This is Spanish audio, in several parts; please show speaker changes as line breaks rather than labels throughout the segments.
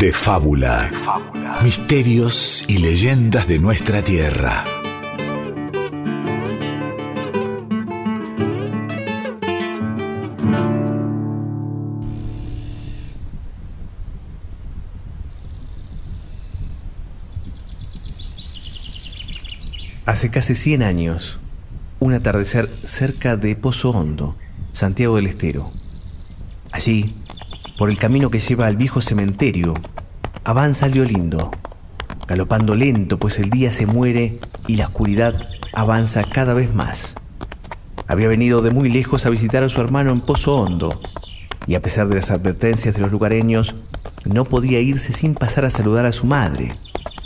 de fábula. Misterios y leyendas de nuestra tierra.
Hace casi 100 años, un atardecer cerca de Pozo Hondo, Santiago del Estero. Allí, por el camino que lleva al viejo cementerio, avanza el lindo, galopando lento, pues el día se muere y la oscuridad avanza cada vez más. Había venido de muy lejos a visitar a su hermano en Pozo Hondo, y a pesar de las advertencias de los lugareños, no podía irse sin pasar a saludar a su madre,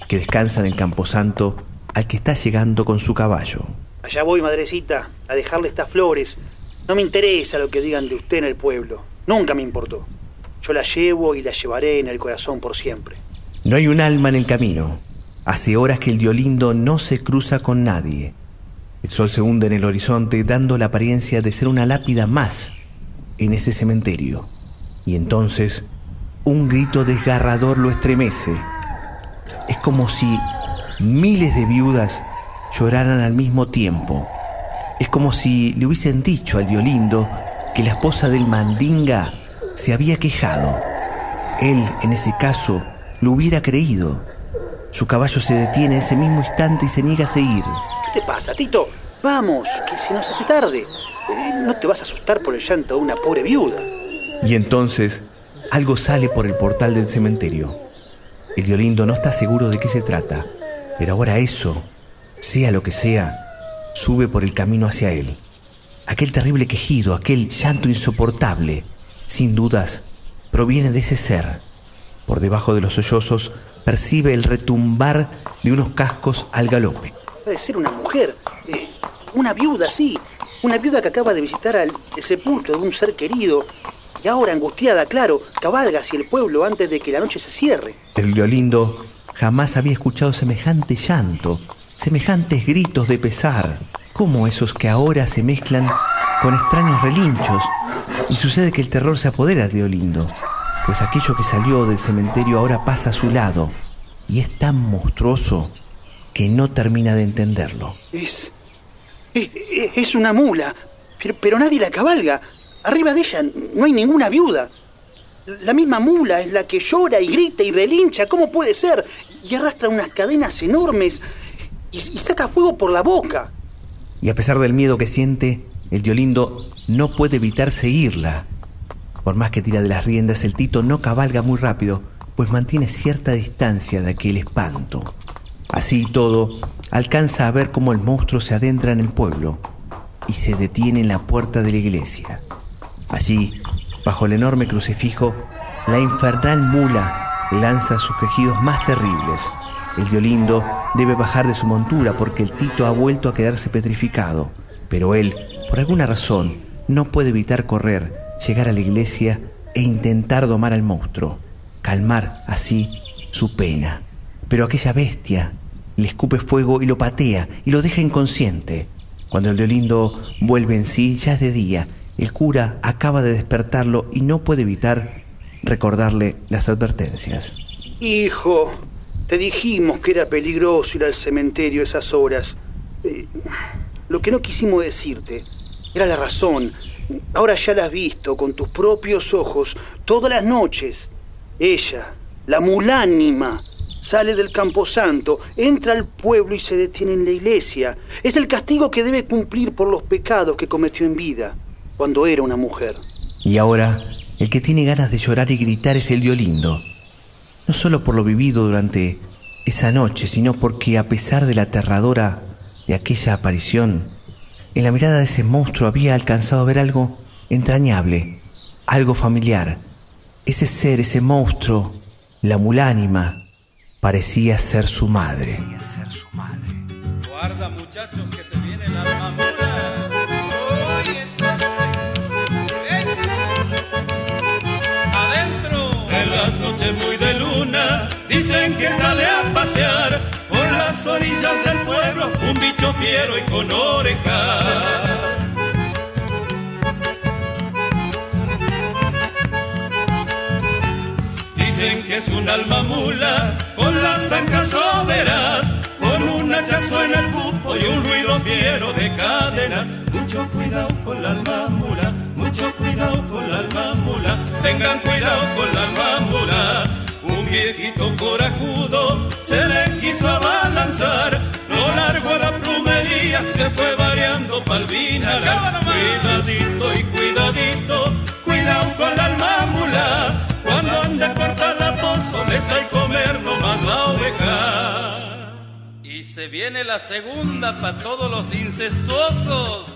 que descansa en el Camposanto al que está llegando con su caballo.
Allá voy, madrecita, a dejarle estas flores. No me interesa lo que digan de usted en el pueblo. Nunca me importó. Yo la llevo y la llevaré en el corazón por siempre.
No hay un alma en el camino. Hace horas que el Diolindo no se cruza con nadie. El sol se hunde en el horizonte dando la apariencia de ser una lápida más en ese cementerio. Y entonces un grito desgarrador lo estremece. Es como si miles de viudas lloraran al mismo tiempo. Es como si le hubiesen dicho al Diolindo que la esposa del Mandinga se había quejado. Él, en ese caso, lo hubiera creído. Su caballo se detiene ese mismo instante y se niega a seguir.
¿Qué te pasa, Tito? Vamos, que se nos hace tarde. Eh, no te vas a asustar por el llanto de una pobre viuda.
Y entonces, algo sale por el portal del cementerio. El Diolindo no está seguro de qué se trata. Pero ahora eso, sea lo que sea, sube por el camino hacia él. Aquel terrible quejido, aquel llanto insoportable, sin dudas, proviene de ese ser. Por debajo de los sollozos percibe el retumbar de unos cascos al galope.
Puede ser una mujer, eh, una viuda, sí, una viuda que acaba de visitar al, el sepulcro de un ser querido y ahora angustiada, claro, cabalga hacia el pueblo antes de que la noche se cierre.
El violindo Jamás había escuchado semejante llanto, semejantes gritos de pesar, como esos que ahora se mezclan con extraños relinchos. Y sucede que el terror se apodera de Olindo, pues aquello que salió del cementerio ahora pasa a su lado y es tan monstruoso que no termina de entenderlo.
Es. Es, es una mula, pero, pero nadie la cabalga. Arriba de ella no hay ninguna viuda. La misma mula es la que llora y grita y relincha. ¿Cómo puede ser? Y arrastra unas cadenas enormes y, saca fuego por la boca.
Y a pesar del miedo que siente, el Diolindo no puede evitar seguirla. Por más que tira de las riendas, el Tito no cabalga muy rápido, pues mantiene cierta distancia de aquel espanto. Así y todo, alcanza a ver cómo el monstruo se adentra en el pueblo y se detiene en la puerta de la iglesia. Allí, Bajo el enorme crucifijo, la infernal mula lanza sus quejidos más terribles. El violindo debe bajar de su montura porque el Tito ha vuelto a quedarse petrificado. Pero él, por alguna razón, no puede evitar correr, llegar a la iglesia e intentar domar al monstruo, calmar así su pena. Pero aquella bestia le escupe fuego y lo patea y lo deja inconsciente. Cuando el violindo vuelve en sí, ya es de día el cura acaba de despertarlo y no puede evitar recordarle las advertencias.
Hijo, te dijimos que era peligroso ir al cementerio esas horas. Eh, lo que no quisimos decirte era la razón. Ahora ya la has visto con tus propios ojos todas las noches. Ella, la mulánima, sale del camposanto, entra al pueblo y se detiene en la iglesia. Es el castigo que debe cumplir por los pecados que cometió en vida cuando era una mujer.
Y ahora, el que tiene ganas de llorar y gritar es el violindo. No solo por lo vivido durante esa noche, sino porque a pesar de la aterradora de aquella aparición, en la mirada de ese monstruo había alcanzado a ver algo entrañable, algo familiar. Ese ser, ese monstruo, la mulánima, parecía ser su madre. Guarda muchachos que se viene la
las noches muy de luna, dicen que sale a pasear las orillas del pueblo un bicho fiero y con orejas. Dicen que es un alma mula con las ancas soberas, con un hachazo en el pupo y un ruido fiero de cadenas. Mucho cuidado con la alma mula, mucho cuidado con la alma mula, tengan cuidado con la alma mula. Viejito corajudo se le quiso abalanzar, lo largo a la plumería, se fue variando palvina. Cuidadito y cuidadito, cuidado con la alma mula, cuando ande por pozo les hay comer nomás la oveja. Y se viene la segunda para todos los incestuosos.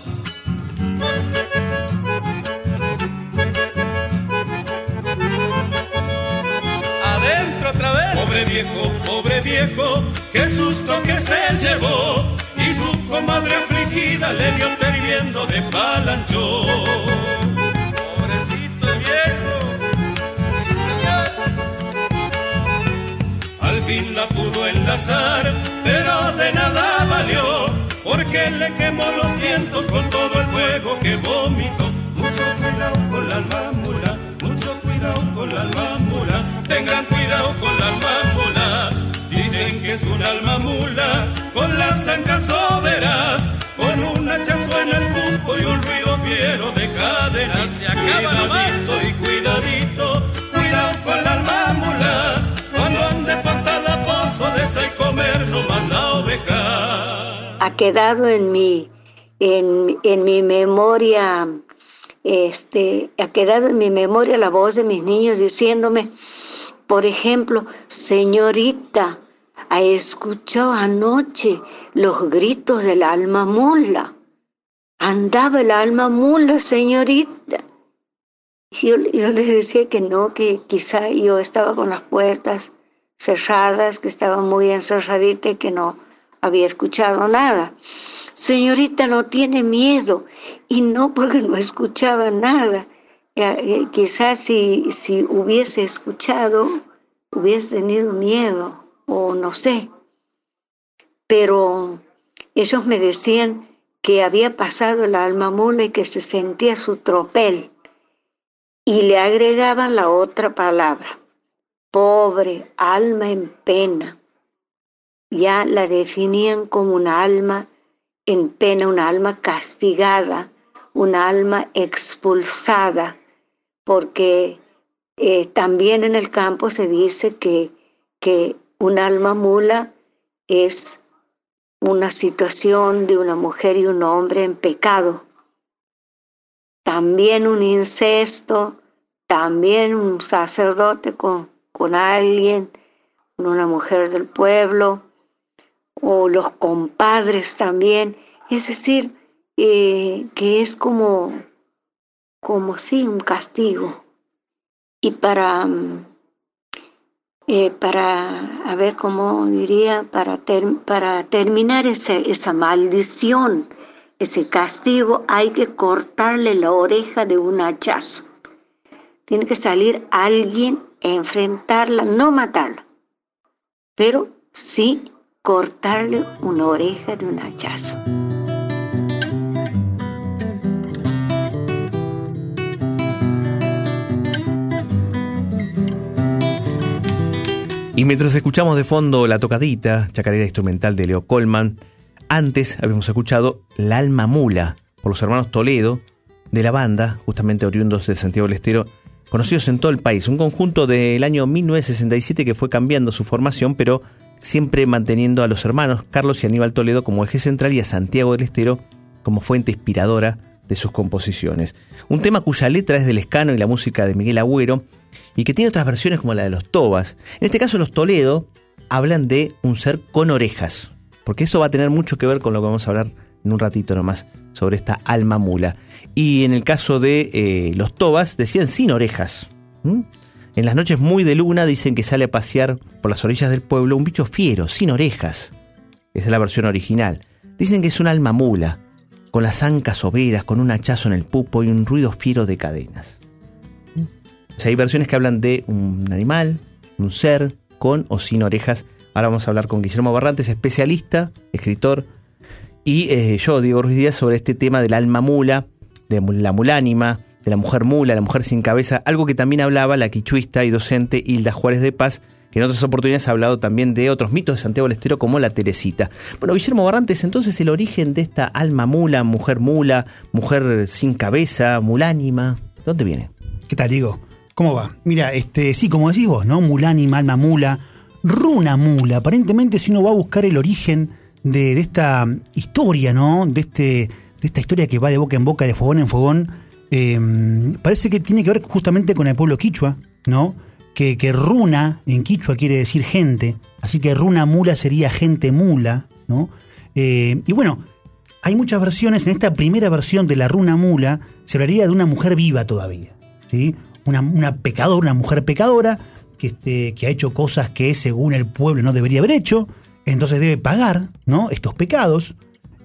Pobre viejo, pobre viejo, qué susto que se llevó. Y su comadre afligida le dio perdiendo de palancho. Pobrecito viejo. Al fin la pudo enlazar, pero de nada valió, porque le quemó los vientos con todo el fuego que vomitó. Mucho cuidado con la alma mula, mucho cuidado con la alma mula, tengan cuidado con la alma mula. Dicen que es un alma mula, con las ancas soberas, con un hachazo en el pulpo y un ruido fiero de cadenas. Se acaba cuidadito y cuidadito, cuidado con la alma mula, cuando ande para la pozo de comer no manda oveja.
Ha quedado en mi, en, en mi memoria este, ha quedado en mi memoria la voz de mis niños diciéndome, por ejemplo, señorita, ha escuchado anoche los gritos del alma mula. Andaba el alma mula, señorita. Yo, yo les decía que no, que quizá yo estaba con las puertas cerradas, que estaba muy encerradita y que no había escuchado nada. Señorita, no tiene miedo. Y no porque no escuchaba nada. Eh, quizás si, si hubiese escuchado, hubiese tenido miedo, o no sé. Pero ellos me decían que había pasado el alma mula y que se sentía su tropel. Y le agregaban la otra palabra, pobre, alma en pena. Ya la definían como una alma en pena, una alma castigada, una alma expulsada, porque eh, también en el campo se dice que, que un alma mula es una situación de una mujer y un hombre en pecado. También un incesto, también un sacerdote con, con alguien, una mujer del pueblo, o los compadres también. Es decir, eh, que es como, como sí, un castigo. Y para, mm, eh, para a ver cómo diría, para, para terminar esa maldición, ese castigo, hay que cortarle la oreja de un hachazo. Tiene que salir alguien enfrentarla, no matarla, pero sí cortarle una oreja de un hachazo.
Y mientras escuchamos de fondo la tocadita, chacarera instrumental de Leo Colman, antes habíamos escuchado La Alma Mula por los hermanos Toledo de la banda, justamente oriundos de Santiago del Estero, conocidos en todo el país. Un conjunto del año 1967 que fue cambiando su formación, pero siempre manteniendo a los hermanos Carlos y Aníbal Toledo como eje central y a Santiago del Estero como fuente inspiradora de sus composiciones. Un tema cuya letra es del escano y la música de Miguel Agüero, y que tiene otras versiones como la de los Tobas. En este caso los Toledo hablan de un ser con orejas, porque eso va a tener mucho que ver con lo que vamos a hablar en un ratito nomás sobre esta alma mula. Y en el caso de eh, los Tobas decían sin orejas. En las noches muy de luna dicen que sale a pasear por las orillas del pueblo un bicho fiero, sin orejas. Esa es la versión original. Dicen que es un alma mula, con las ancas overas, con un hachazo en el pupo y un ruido fiero de cadenas hay versiones que hablan de un animal, un ser con o sin orejas. Ahora vamos a hablar con Guillermo Barrantes, especialista, escritor, y eh, yo, Diego Ruiz Díaz, sobre este tema del alma mula, de la mulánima, la mujer mula, la mujer sin cabeza, algo que también hablaba la quichuista y docente Hilda Juárez de Paz que en otras oportunidades ha hablado también de otros mitos de Santiago del Estero como la Teresita. Bueno, Guillermo Barrantes, entonces el origen de esta alma mula, mujer mula, mujer sin cabeza, mulánima, ¿dónde viene?
¿Qué tal, Diego? ¿Cómo va? Mira, este, sí, como decís vos, ¿no? Mulánima, alma mula, runa mula. Aparentemente, si uno va a buscar el origen de, de esta historia, ¿no? De, este, de esta historia que va de boca en boca, de fogón en fogón, eh, parece que tiene que ver justamente con el pueblo quichua, ¿no? Que, runa en quichua quiere decir gente, así que runa mula sería gente mula, ¿no? Eh, y bueno, hay muchas versiones, en esta primera versión de la runa mula se hablaría de una mujer viva todavía, ¿sí? Una, pecadora, una mujer pecadora que, este, que ha hecho cosas que según el pueblo no debería haber hecho, entonces debe pagar, ¿no? Estos pecados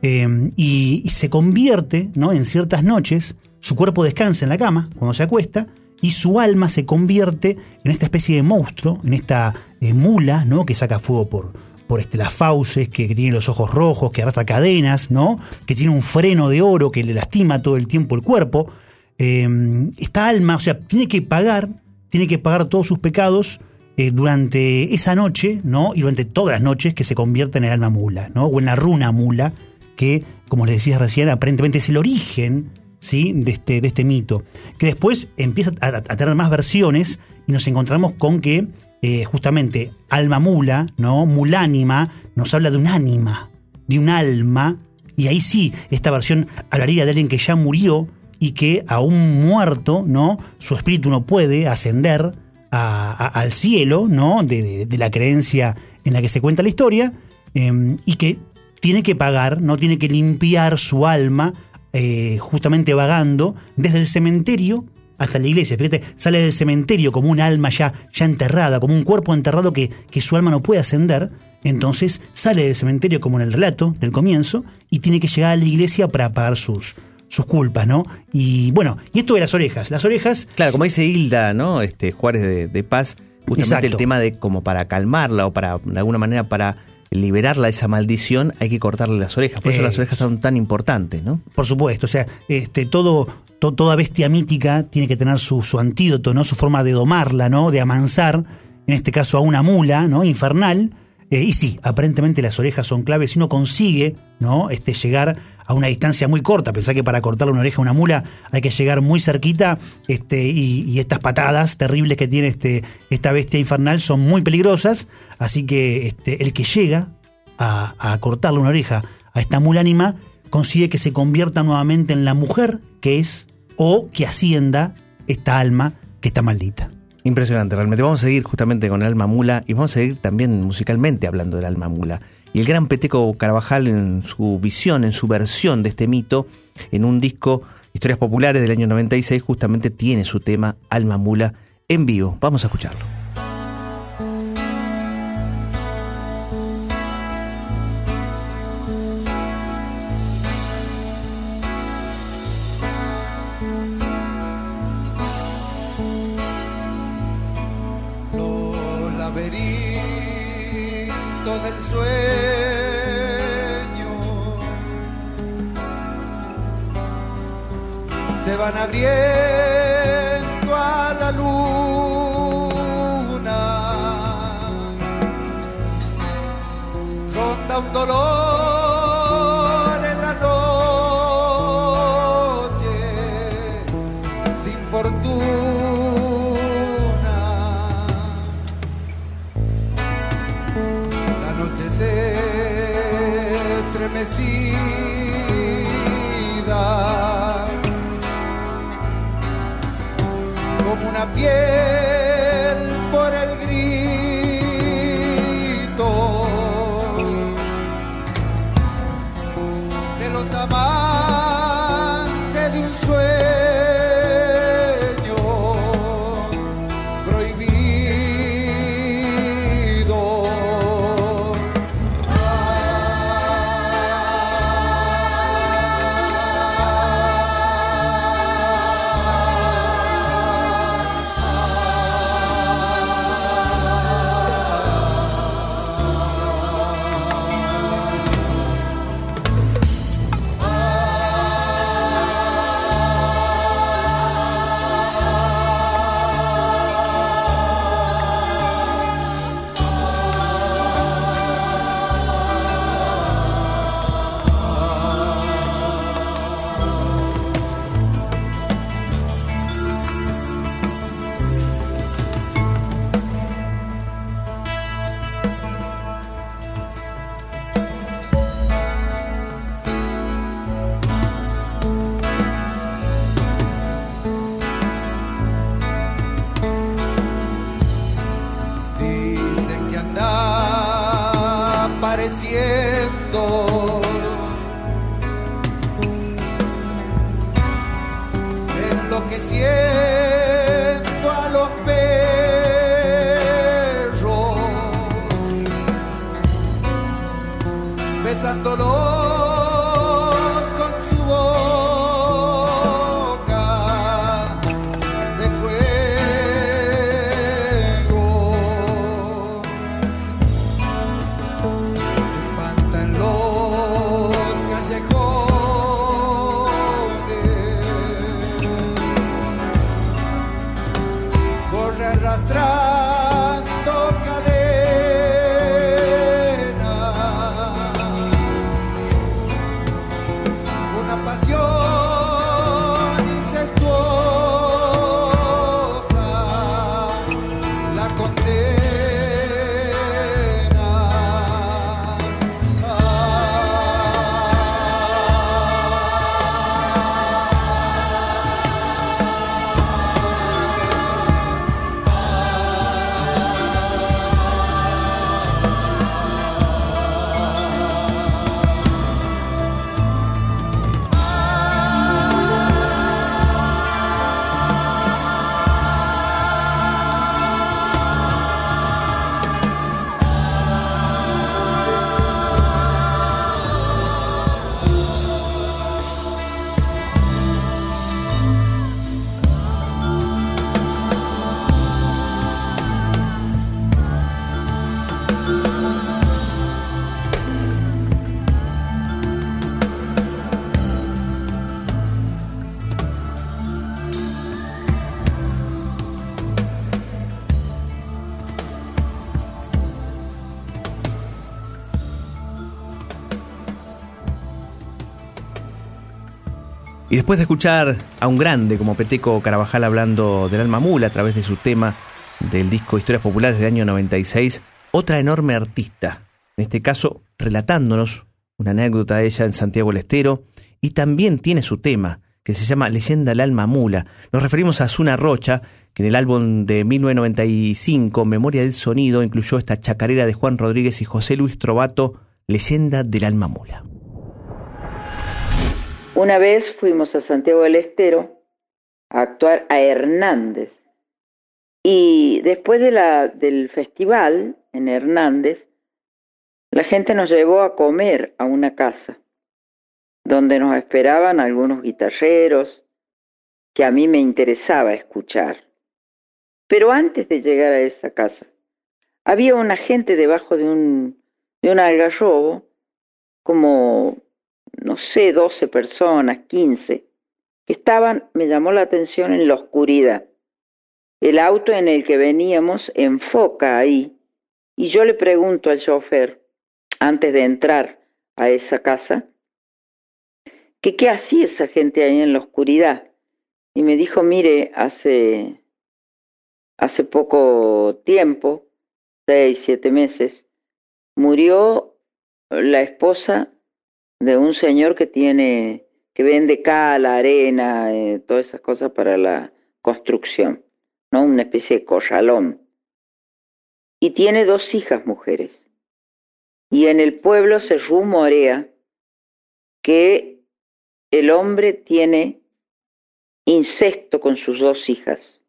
eh, y, y se convierte, ¿no? En ciertas noches su cuerpo descansa en la cama cuando se acuesta y su alma se convierte en esta especie de monstruo, en esta eh, mula, ¿no? Que saca fuego por, por este, las fauces, que, que, tiene los ojos rojos, que arrastra cadenas, ¿no? Que tiene un freno de oro que le lastima todo el tiempo el cuerpo. Eh, esta alma, o sea, tiene que pagar, tiene que pagar todos sus pecados eh, durante esa noche, ¿no? Y durante todas las noches que se convierte en el alma mula, ¿no? O en la runa mula, que, como les decía recién, aparentemente es el origen ¿sí? de, este, de este mito, que después empieza a, tener más versiones y nos encontramos con que eh, justamente alma mula, ¿no? mulánima, nos habla de un ánima, de un alma, y ahí sí, esta versión hablaría de alguien que ya murió y que aún muerto, ¿no? su espíritu no puede ascender a, al cielo ¿no? De, la creencia en la que se cuenta la historia, eh, y que tiene que pagar, no tiene que limpiar su alma eh, justamente vagando desde el cementerio hasta la iglesia. Fíjate, sale del cementerio como un alma ya, ya enterrada, como un cuerpo enterrado que, que su alma no puede ascender. Entonces sale del cementerio como en el relato del comienzo y tiene que llegar a la iglesia para pagar sus, sus culpas, ¿no? Y bueno, y esto de las orejas. Las orejas.
Claro, como dice Hilda, ¿no? Este Juárez de, de Paz, justamente
Exacto.
el tema de como para calmarla o para, de alguna manera, para liberarla de esa maldición, hay que cortarle las orejas. Por eso
Eh,
las orejas son tan importantes, ¿no?
Por supuesto, o sea, este, todo, to- toda bestia mítica tiene que tener su, su antídoto, ¿no? Su forma de domarla, ¿no? De amansar, en este caso a una mula, ¿no? Infernal. Eh, y sí, aparentemente las orejas son claves. Si uno consigue, ¿no? Este, llegar a una distancia muy corta, pensá que para cortarle una oreja a una mula hay que llegar muy cerquita, este, y, estas patadas terribles que tiene este, esta bestia infernal son muy peligrosas. Así que este, el que llega a, a cortarle una oreja a esta mulánima consigue que se convierta nuevamente en la mujer que es o que ascienda esta alma que está maldita.
Impresionante, realmente. Vamos a seguir justamente con el alma mula y vamos a seguir también musicalmente hablando del alma mula. Y el gran Peteco Carvajal en su visión, en su versión de este mito, en un disco Historias Populares del año 96, justamente tiene su tema Alma Mula en vivo. Vamos a escucharlo.
Sin. La noche estremecida como una piel besándolos
después de escuchar a un grande como Peteco Carabajal hablando del alma mula a través de su tema del disco Historias Populares del año 96, otra enorme artista, en este caso relatándonos una anécdota de ella en Santiago del Estero, y también tiene su tema, que se llama Leyenda del alma mula. Nos referimos a Zuna Rocha, que en el álbum de 1995, Memoria del Sonido, incluyó esta chacarera de Juan Rodríguez y José Luis Trovato, Leyenda del alma mula.
Una vez fuimos a Santiago del Estero a actuar a Hernández. Y después de la, del festival en Hernández, la gente nos llevó a comer a una casa, donde nos esperaban algunos guitarreros que a mí me interesaba escuchar. Pero antes de llegar a esa casa, había una gente debajo de un, de un algarrobo, como no sé, 12 personas, 15, que estaban, me llamó la atención, en la oscuridad. El auto en el que veníamos enfoca ahí y yo le pregunto al chofer, antes de entrar a esa casa, que qué hacía esa gente ahí en la oscuridad. Y me dijo, mire, hace, hace poco tiempo, seis, siete meses, murió la esposa de un señor que tiene, que vende cal, arena, eh, todas esas cosas para la construcción, ¿no? Una especie de corralón. Y tiene dos hijas mujeres. Y en el pueblo se rumorea que el hombre tiene incesto con sus dos hijas.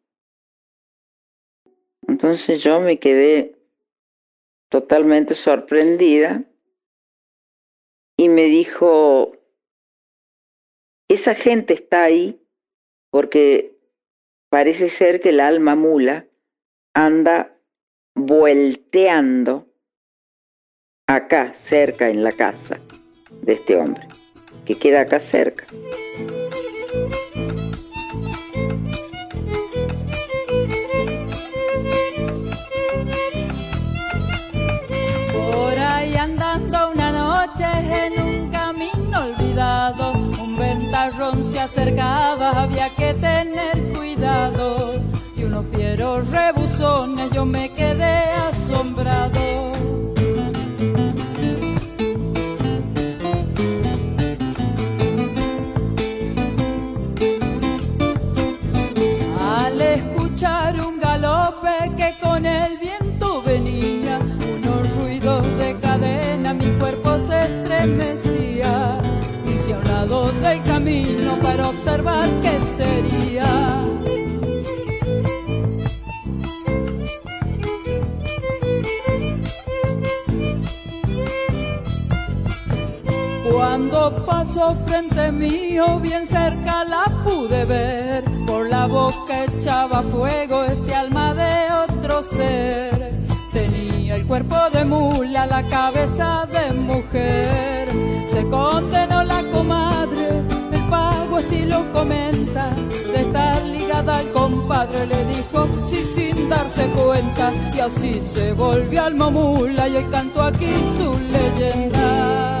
Entonces yo me quedé totalmente sorprendida y me dijo, esa gente está ahí porque parece ser que el alma mula anda volteando acá, cerca, en la casa de este hombre, que queda acá cerca.
Acercaba, había que tener cuidado. Y unos fieros rebuzones, yo me quedé asombrado. Mío, bien cerca la pude ver. Por la boca echaba fuego este alma de otro ser. Tenía el cuerpo de mula, la cabeza de mujer. Se condenó la comadre, el pago así lo comenta. De estar ligada al compadre le dijo, sí sin darse cuenta. Y así se volvió alma mula y hoy canto aquí su leyenda.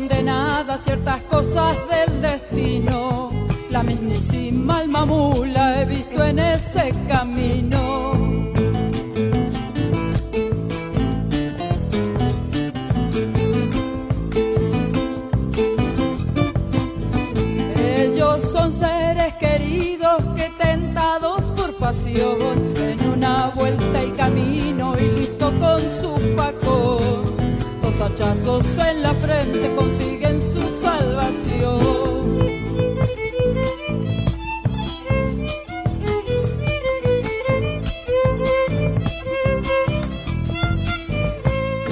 Condenada a ciertas cosas del destino. La mismísima alma mula he visto en ese camino. Ellos son seres queridos que tentados por pasión en una vuelta y camino y listo con su. En la frente consiguen su salvación.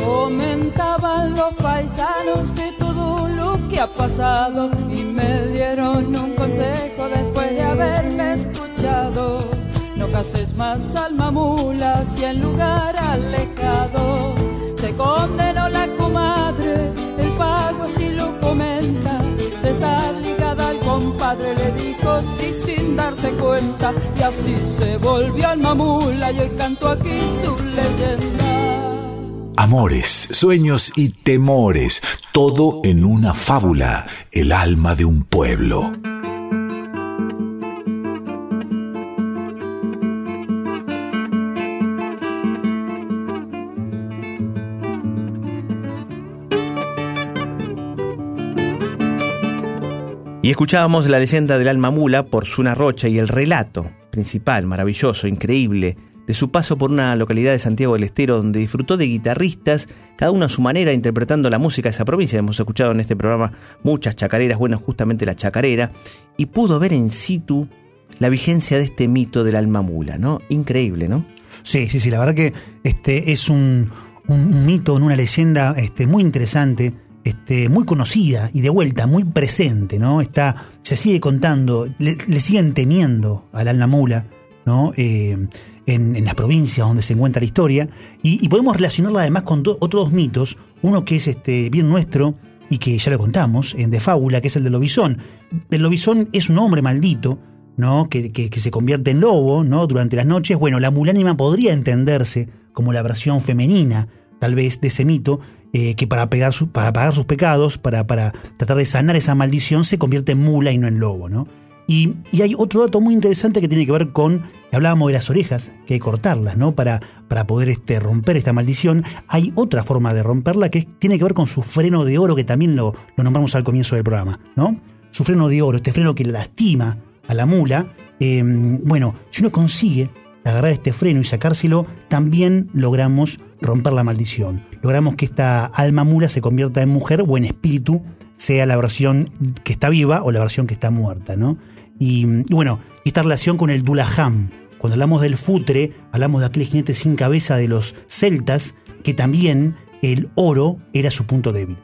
Comentaban los paisanos de todo lo que ha pasado y me dieron un consejo después de haberme escuchado. No cases más alma mula si en lugar alejado se condenó la comadre, el pago si lo comenta, de estar ligada al compadre. Le dijo sí sin darse cuenta y así se volvió alma mula y hoy canto aquí su leyenda.
Amores, sueños y temores, todo en una fábula, el alma de un pueblo.
Escuchábamos la leyenda del alma mula por Zuna Rocha y el relato principal, maravilloso, increíble, de su paso por una localidad de Santiago del Estero donde disfrutó de guitarristas, cada uno a su manera interpretando la música de esa provincia. Hemos escuchado en este programa muchas chacareras, bueno, justamente la chacarera, y pudo ver en situ la vigencia de este mito del alma mula, ¿no? Increíble, ¿no?
Sí, sí, sí, la verdad que este es un- un mito, una leyenda este, muy interesante, este, muy conocida y de vuelta, muy presente, ¿no? Está, se sigue contando, le, siguen temiendo al alma mula, ¿no? Eh, en, las provincias donde se encuentra la historia, y, podemos relacionarla además con otros dos mitos, uno que es este, bien nuestro y que ya lo contamos, en de fábula, que es el del lobizón. El lobizón es un hombre maldito, ¿no? Que se convierte en lobo ¿no? durante las noches. Bueno, la mulánima podría entenderse como la versión femenina, tal vez, de ese mito, eh, que para, pegar pagar sus pecados, para, tratar de sanar esa maldición, se convierte en mula y no en lobo. ¿no? Y, hay otro dato muy interesante que tiene que ver con, hablábamos de las orejas, que hay que cortarlas, ¿no? Para, poder este, romper esta maldición. Hay otra forma de romperla que tiene que ver con su freno de oro, que también lo, lo nombramos al comienzo del programa, ¿no? Su freno de oro, este freno que lastima a la mula. eh, bueno, si uno consigue agarrar este freno y sacárselo, también logramos romper la maldición. Logramos que esta alma mula se convierta en mujer o en espíritu, sea la versión que está viva o la versión que está muerta, ¿no? Y, y bueno, esta relación con el Dulaham. Cuando hablamos del futre, hablamos de aquel jinete sin cabeza de los celtas, que también el oro era su punto débil.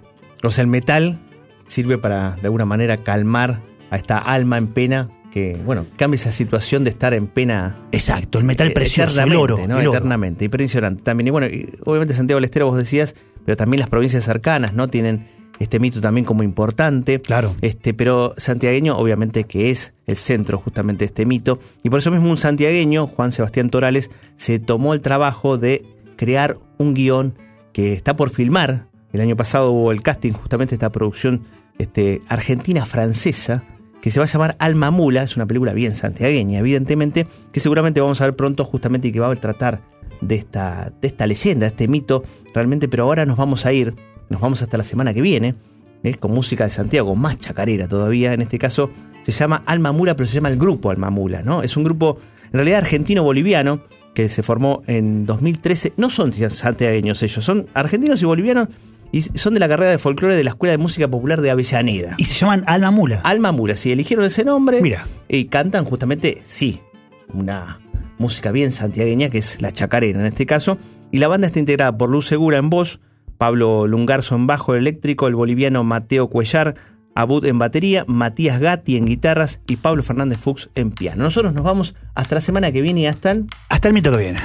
O sea, el metal sirve para, de alguna manera, calmar a esta alma en pena que, bueno, cambia esa situación de estar en pena.
Exacto, el metal
eh,
precioso, el
eternamente,
oro,
¿no?
el.
Eternamente, impresionante. También, y bueno, y obviamente Santiago del Estero vos decías, pero también las provincias cercanas, ¿no? Tienen este mito también como importante.
Claro.
Este, pero santiagueño, obviamente, que es el centro justamente de este mito. Y por eso mismo un santiagueño, Juan Sebastián Torales, se tomó el trabajo de crear un guion que está por filmar. El año pasado hubo el casting, justamente esta producción este, argentina-francesa, que se va a llamar Alma Mula, es una película bien santiagueña, evidentemente, que seguramente vamos a ver pronto justamente y que va a tratar de esta, de esta leyenda, de este mito, realmente, pero ahora nos vamos a ir, nos vamos hasta la semana que viene, ¿eh? con música de Santiago, más chacarera todavía, en este caso se llama Alma Mula, pero se llama el grupo Alma Mula, ¿no? Es un grupo en realidad argentino-boliviano que se formó en 2013, no son santiagueños ellos, son argentinos y bolivianos y son de la carrera de folclore de la Escuela de Música Popular de Avellaneda.
Y se llaman Alma Mula.
Alma Mula, sí, eligieron ese nombre.
Mira.
Y cantan justamente, sí, una música bien santiagueña, que es la chacarera en este caso. Y la banda está integrada por Luz Segura en voz, Pablo Lungarzo en bajo eléctrico, el boliviano Mateo Cuellar, Abud en batería, Matías Gatti en guitarras y Pablo Fernández Fuchs en piano. Nosotros nos vamos hasta la semana que viene y hasta el...
Hasta el mito que viene.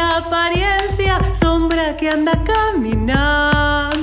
apariencia, sombra que anda caminando.